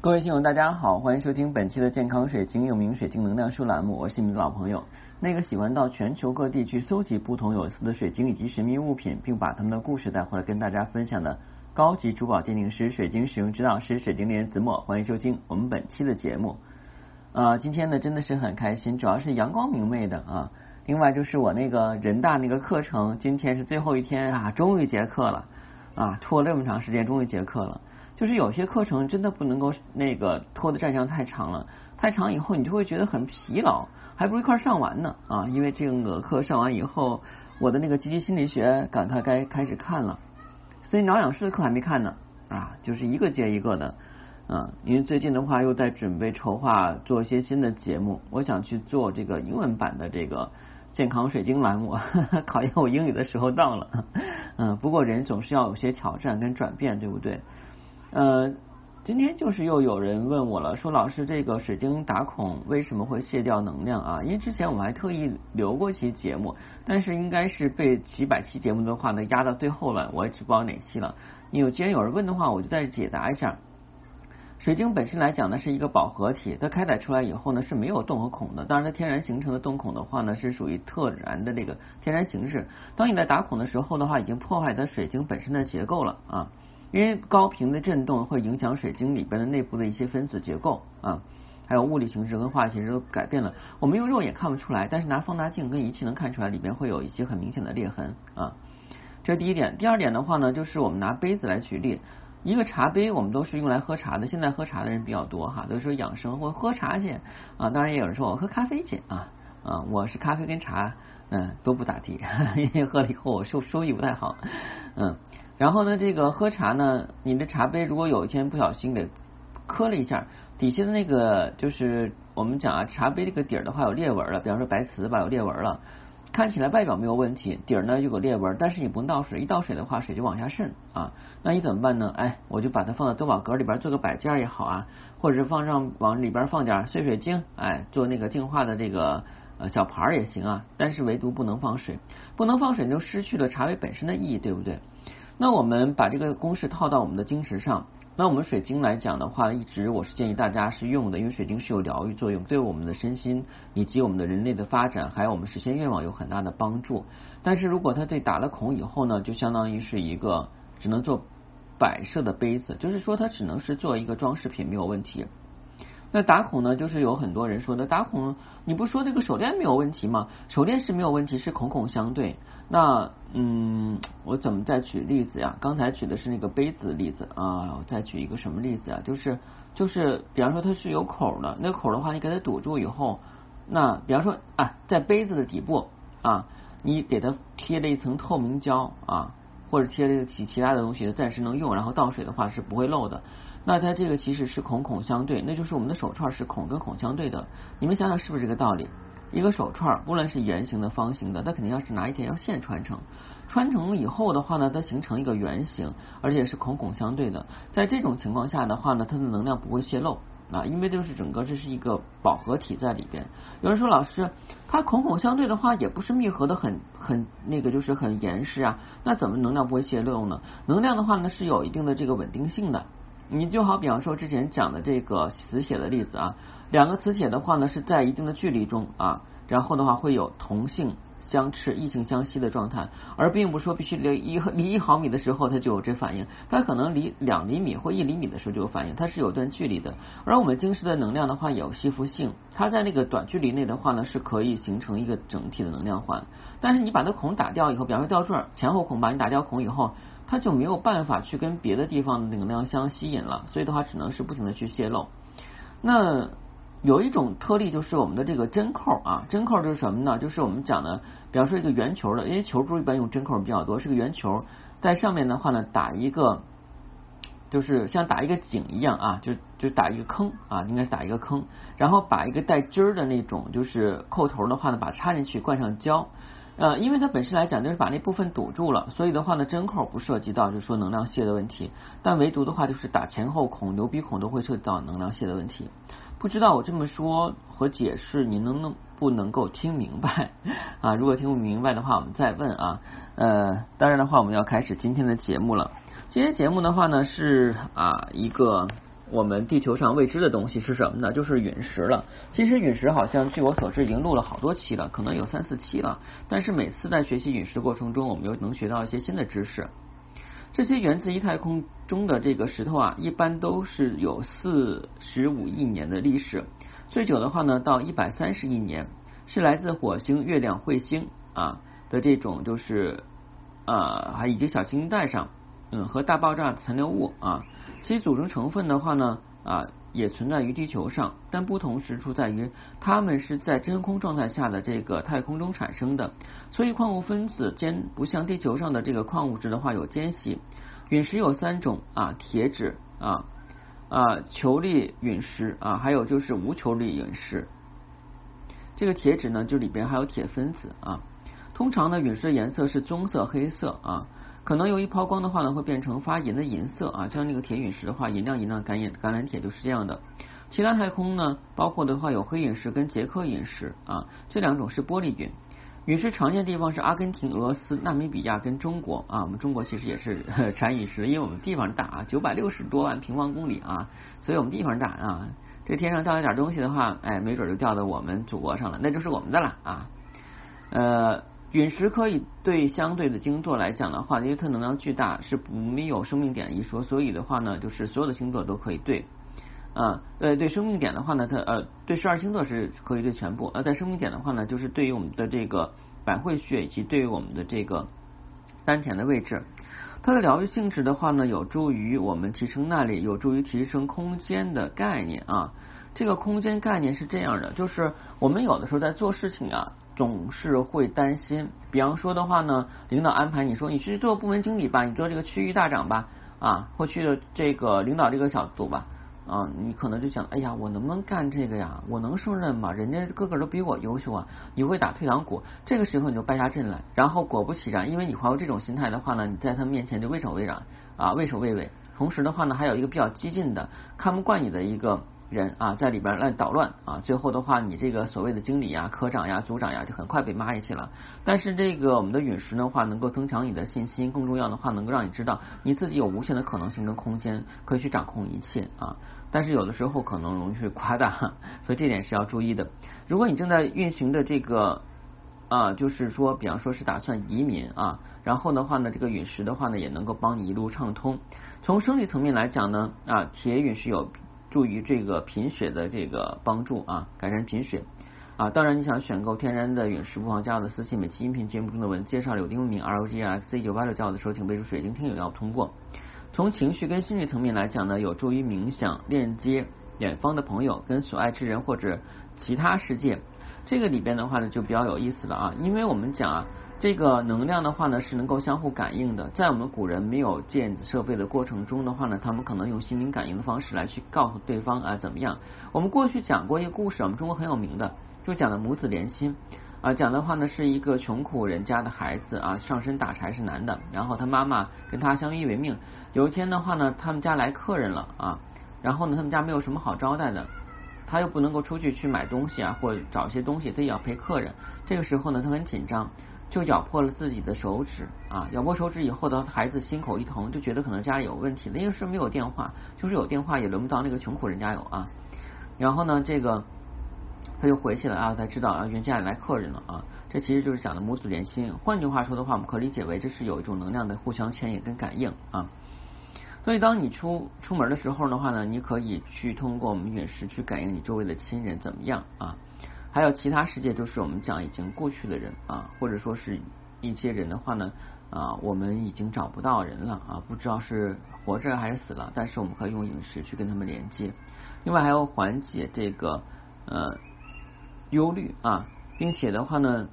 各位听友，大家好，欢迎收听本期的健康水晶有名水晶能量书栏目，我是你们的老朋友，那个喜欢到全球各地去搜集不同有意思的水晶以及神秘物品，并把他们的故事带回来跟大家分享的高级珠宝鉴定师、水晶使用指导师、水晶猎人子墨，欢迎收听我们本期的节目。啊，今天呢真的是很开心，主要是阳光明媚的啊。另外就是我那个人大那个课程，今天是最后一天啊，终于结课了啊，拖了这么长时间，终于结课了。就是有些课程真的不能够那个拖的战象太长了，太长以后你就会觉得很疲劳，还不如一块上完呢啊！因为这个课上完以后，我的那个积极心理学赶快该开始看了，所以疗养师的课还没看呢啊，就是一个接一个的啊。因为最近的话又在准备筹划做一些新的节目，我想去做这个英文版的这个健康水晶栏目，考验我英语的时候到了。嗯，不过人总是要有些挑战跟转变，对不对？呃，今天就是又有人问我了，说老师这个水晶打孔为什么会卸掉能量啊？因为之前我还特意留过期节目，但是应该是被几百期节目的话呢压到最后了，我也不知道哪期了。有既然有人问的话，我就再解答一下。水晶本身来讲呢是一个饱和体，它开采出来以后呢是没有洞和孔的，当然它天然形成的洞孔的话呢是属于特然的这个天然形式。当你在打孔的时候的话，已经破坏它水晶本身的结构了啊。因为高频的振动会影响水晶里边的内部的一些分子结构啊，还有物理形式跟化学形式都改变了。我们用肉眼看不出来，但是拿放大镜跟仪器能看出来，里边会有一些很明显的裂痕啊。这是第一点。第二点的话呢，就是我们拿杯子来举例，一个茶杯我们都是用来喝茶的，现在喝茶的人比较多哈，都说养生或喝茶去啊。当然也有人说我喝咖啡去啊啊，我是咖啡跟茶嗯都不咋地，因为喝了以后我收收益不太好嗯。然后呢，这个喝茶呢，你的茶杯如果有一天不小心给磕了一下，底下的那个就是我们讲啊，茶杯这个底儿的话有裂纹了，比方说白瓷吧有裂纹了，看起来外表没有问题，底儿呢有个裂纹，但是你不倒水，一倒水的话水就往下渗啊，那你怎么办呢？哎，我就把它放在多宝格里边做个摆件也好啊，或者是放上往里边放点碎水晶，哎，做那个净化的这个呃小盘儿也行啊，但是唯独不能放水，不能放水就失去了茶杯本身的意义，对不对？那我们把这个公式套到我们的晶石上，那我们水晶来讲的话，一直我是建议大家是用的，因为水晶是有疗愈作用，对我们的身心以及我们的人类的发展，还有我们实现愿望有很大的帮助。但是如果它对打了孔以后呢，就相当于是一个只能做摆设的杯子，就是说它只能是做一个装饰品，没有问题。那打孔呢，就是有很多人说的打孔，你不说这个手链没有问题吗？手链是没有问题，是孔孔相对。那嗯，我怎么再举例子呀？刚才举的是那个杯子的例子啊，我再举一个什么例子啊？就是就是，比方说它是有口的，那口的话你给它堵住以后，那比方说啊，在杯子的底部啊，你给它贴了一层透明胶啊，或者贴了其其他的东西，暂时能用，然后倒水的话是不会漏的。那它这个其实是孔孔相对，那就是我们的手串是孔跟孔相对的。你们想想是不是这个道理？一个手串，无论是圆形的、方形的，它肯定要是拿一条线穿成，穿成以后的话呢，它形成一个圆形，而且是孔孔相对的。在这种情况下的话呢，它的能量不会泄露啊，因为就是整个这是一个饱和体在里边。有人说老师，它孔孔相对的话，也不是密合的很很那个，就是很严实啊，那怎么能量不会泄露呢？能量的话呢，是有一定的这个稳定性的。你就好比方说之前讲的这个磁铁的例子啊。两个磁铁的话呢，是在一定的距离中啊，然后的话会有同性相斥、异性相吸的状态，而并不是说必须离一离一毫米的时候它就有这反应，它可能离两厘米或一厘米的时候就有反应，它是有段距离的。而我们晶石的能量的话有吸附性，它在那个短距离内的话呢是可以形成一个整体的能量环，但是你把那孔打掉以后，比方说吊坠前后孔把你打掉孔以后，它就没有办法去跟别的地方的能量相吸引了，所以的话只能是不停的去泄漏。那有一种特例就是我们的这个针扣啊，针扣就是什么呢？就是我们讲的，比方说一个圆球的，因为球珠一般用针扣比较多，是个圆球，在上面的话呢打一个，就是像打一个井一样啊，就就打一个坑啊，应该是打一个坑，然后把一个带筋儿的那种就是扣头的话呢，把它插进去，灌上胶，呃，因为它本身来讲就是把那部分堵住了，所以的话呢，针扣不涉及到就是说能量泄的问题，但唯独的话就是打前后孔、牛鼻孔都会涉及到能量泄的问题。不知道我这么说和解释，你能能不能够听明白啊？如果听不明白的话，我们再问啊。呃，当然的话，我们要开始今天的节目了。今天节目的话呢，是啊一个我们地球上未知的东西是什么呢？就是陨石了。其实陨石好像据我所知已经录了好多期了，可能有三四期了。但是每次在学习陨石的过程中，我们又能学到一些新的知识。这些源自于太空中的这个石头啊，一般都是有四十五亿年的历史，最久的话呢到一百三十亿年，是来自火星、月亮、彗星啊的这种就是啊，还以及小星带上。嗯，和大爆炸残留物啊，其组成成分的话呢啊，也存在于地球上，但不同之处在于，它们是在真空状态下的这个太空中产生的，所以矿物分子间不像地球上的这个矿物质的话有间隙。陨石有三种啊，铁质啊啊球粒陨石啊，还有就是无球粒陨石。这个铁质呢，就里边还有铁分子啊。通常呢，陨石的颜色是棕色、黑色啊。可能由于抛光的话呢，会变成发银的银色啊，像那个铁陨石的话，银亮银亮橄榄橄榄铁就是这样的。其他太空呢，包括的话有黑陨石跟捷克陨石啊，这两种是玻璃陨。陨石常见地方是阿根廷、俄罗斯、纳米比亚跟中国啊，我们中国其实也是 产陨石，因为我们地方大啊，九百六十多万平方公里啊，所以我们地方大啊，这天上掉一点东西的话，哎，没准就掉到我们祖国上了，那就是我们的了啊，呃。陨石可以对相对的星座来讲的话，因为它能量巨大，是没有生命点一说，所以的话呢，就是所有的星座都可以对啊。呃，对生命点的话呢，它呃对十二星座是可以对全部。呃，在生命点的话呢，就是对于我们的这个百会穴以及对于我们的这个丹田的位置，它的疗愈性质的话呢，有助于我们提升耐力，有助于提升空间的概念啊。这个空间概念是这样的，就是我们有的时候在做事情啊。总是会担心，比方说的话呢，领导安排你说你去做部门经理吧，你做这个区域大长吧，啊，或去的这个领导这个小组吧，啊，你可能就想，哎呀，我能不能干这个呀？我能胜任吗？人家个个都比我优秀啊！你会打退堂鼓，这个时候你就败下阵来，然后果不其然，因为你怀有这种心态的话呢，你在他面前就畏首畏然啊，畏首畏尾。同时的话呢，还有一个比较激进的，看不惯你的一个。人啊，在里边乱捣乱啊，最后的话，你这个所谓的经理呀、科长呀、组长呀，就很快被骂下去了。但是这个我们的陨石的话，能够增强你的信心，更重要的话，能够让你知道你自己有无限的可能性跟空间，可以去掌控一切啊。但是有的时候可能容易去夸大，所以这点是要注意的。如果你正在运行的这个啊，就是说，比方说是打算移民啊，然后的话呢，这个陨石的话呢，也能够帮你一路畅通。从生理层面来讲呢，啊，铁陨石有。助于这个贫血的这个帮助啊，改善贫血啊。当然，你想选购天然的陨石，不妨加我的私信。每期音频节目中的文字介绍柳丁名 R O G X 一九八六加我的时候，请备注水晶听友要通过。从情绪跟心理层面来讲呢，有助于冥想，链接远方的朋友跟所爱之人或者其他世界。这个里边的话呢，就比较有意思了啊，因为我们讲啊。这个能量的话呢，是能够相互感应的。在我们古人没有电子设备的过程中的话呢，他们可能用心灵感应的方式来去告诉对方啊怎么样。我们过去讲过一个故事，我们中国很有名的，就讲的母子连心啊。讲的话呢，是一个穷苦人家的孩子啊，上山打柴是男的，然后他妈妈跟他相依为命。有一天的话呢，他们家来客人了啊，然后呢，他们家没有什么好招待的，他又不能够出去去买东西啊，或者找一些东西，他也要陪客人。这个时候呢，他很紧张。就咬破了自己的手指啊！咬破手指以后的孩子心口一疼，就觉得可能家里有问题。那个时候没有电话，就是有电话也轮不到那个穷苦人家有啊。然后呢，这个他就回去了啊，才知道啊，原家里来客人了啊。这其实就是讲的母子连心。换句话说的话，我们可理解为这是有一种能量的互相牵引跟感应啊。所以当你出出门的时候的话呢，你可以去通过我们陨石去感应你周围的亲人怎么样啊。还有其他世界，就是我们讲已经过去的人啊，或者说是一些人的话呢啊，我们已经找不到人了啊，不知道是活着还是死了，但是我们可以用饮食去跟他们连接。另外还要缓解这个呃忧虑啊，并且的话呢。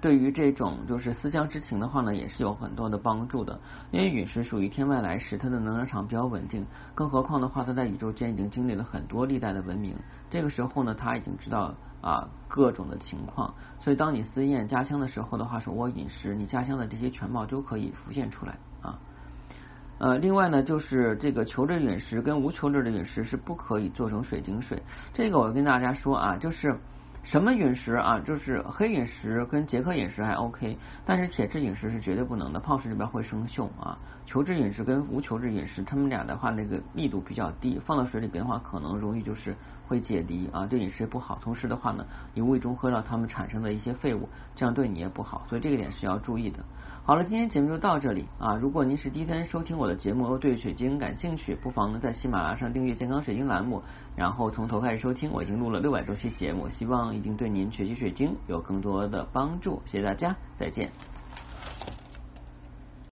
对于这种就是思乡之情的话呢，也是有很多的帮助的。因为陨石属于天外来石，它的能量场比较稳定，更何况的话，它在宇宙间已经经历了很多历代的文明。这个时候呢，他已经知道啊各种的情况，所以当你思念家乡的时候的话，手握陨石，你家乡的这些全貌都可以浮现出来啊。呃，另外呢，就是这个球质陨石跟无球质的陨石是不可以做成水晶水。这个我跟大家说啊，就是。什么陨石啊？就是黑陨石跟杰克陨石还 OK，但是铁质陨石是绝对不能的，泡水里边会生锈啊。球质陨石跟无球质陨石，它们俩的话那个密度比较低，放到水里边的话，可能容易就是会解离啊，对饮食不好。同时的话呢，你无意中喝到它们产生的一些废物，这样对你也不好，所以这个点是要注意的。好了，今天节目就到这里啊！如果您是第一天收听我的节目，对水晶感兴趣，不妨呢在喜马拉雅上订阅健康水晶栏目，然后从头开始收听。我已经录了六百多期节目，希望一定对您学习水晶有更多的帮助。谢谢大家，再见。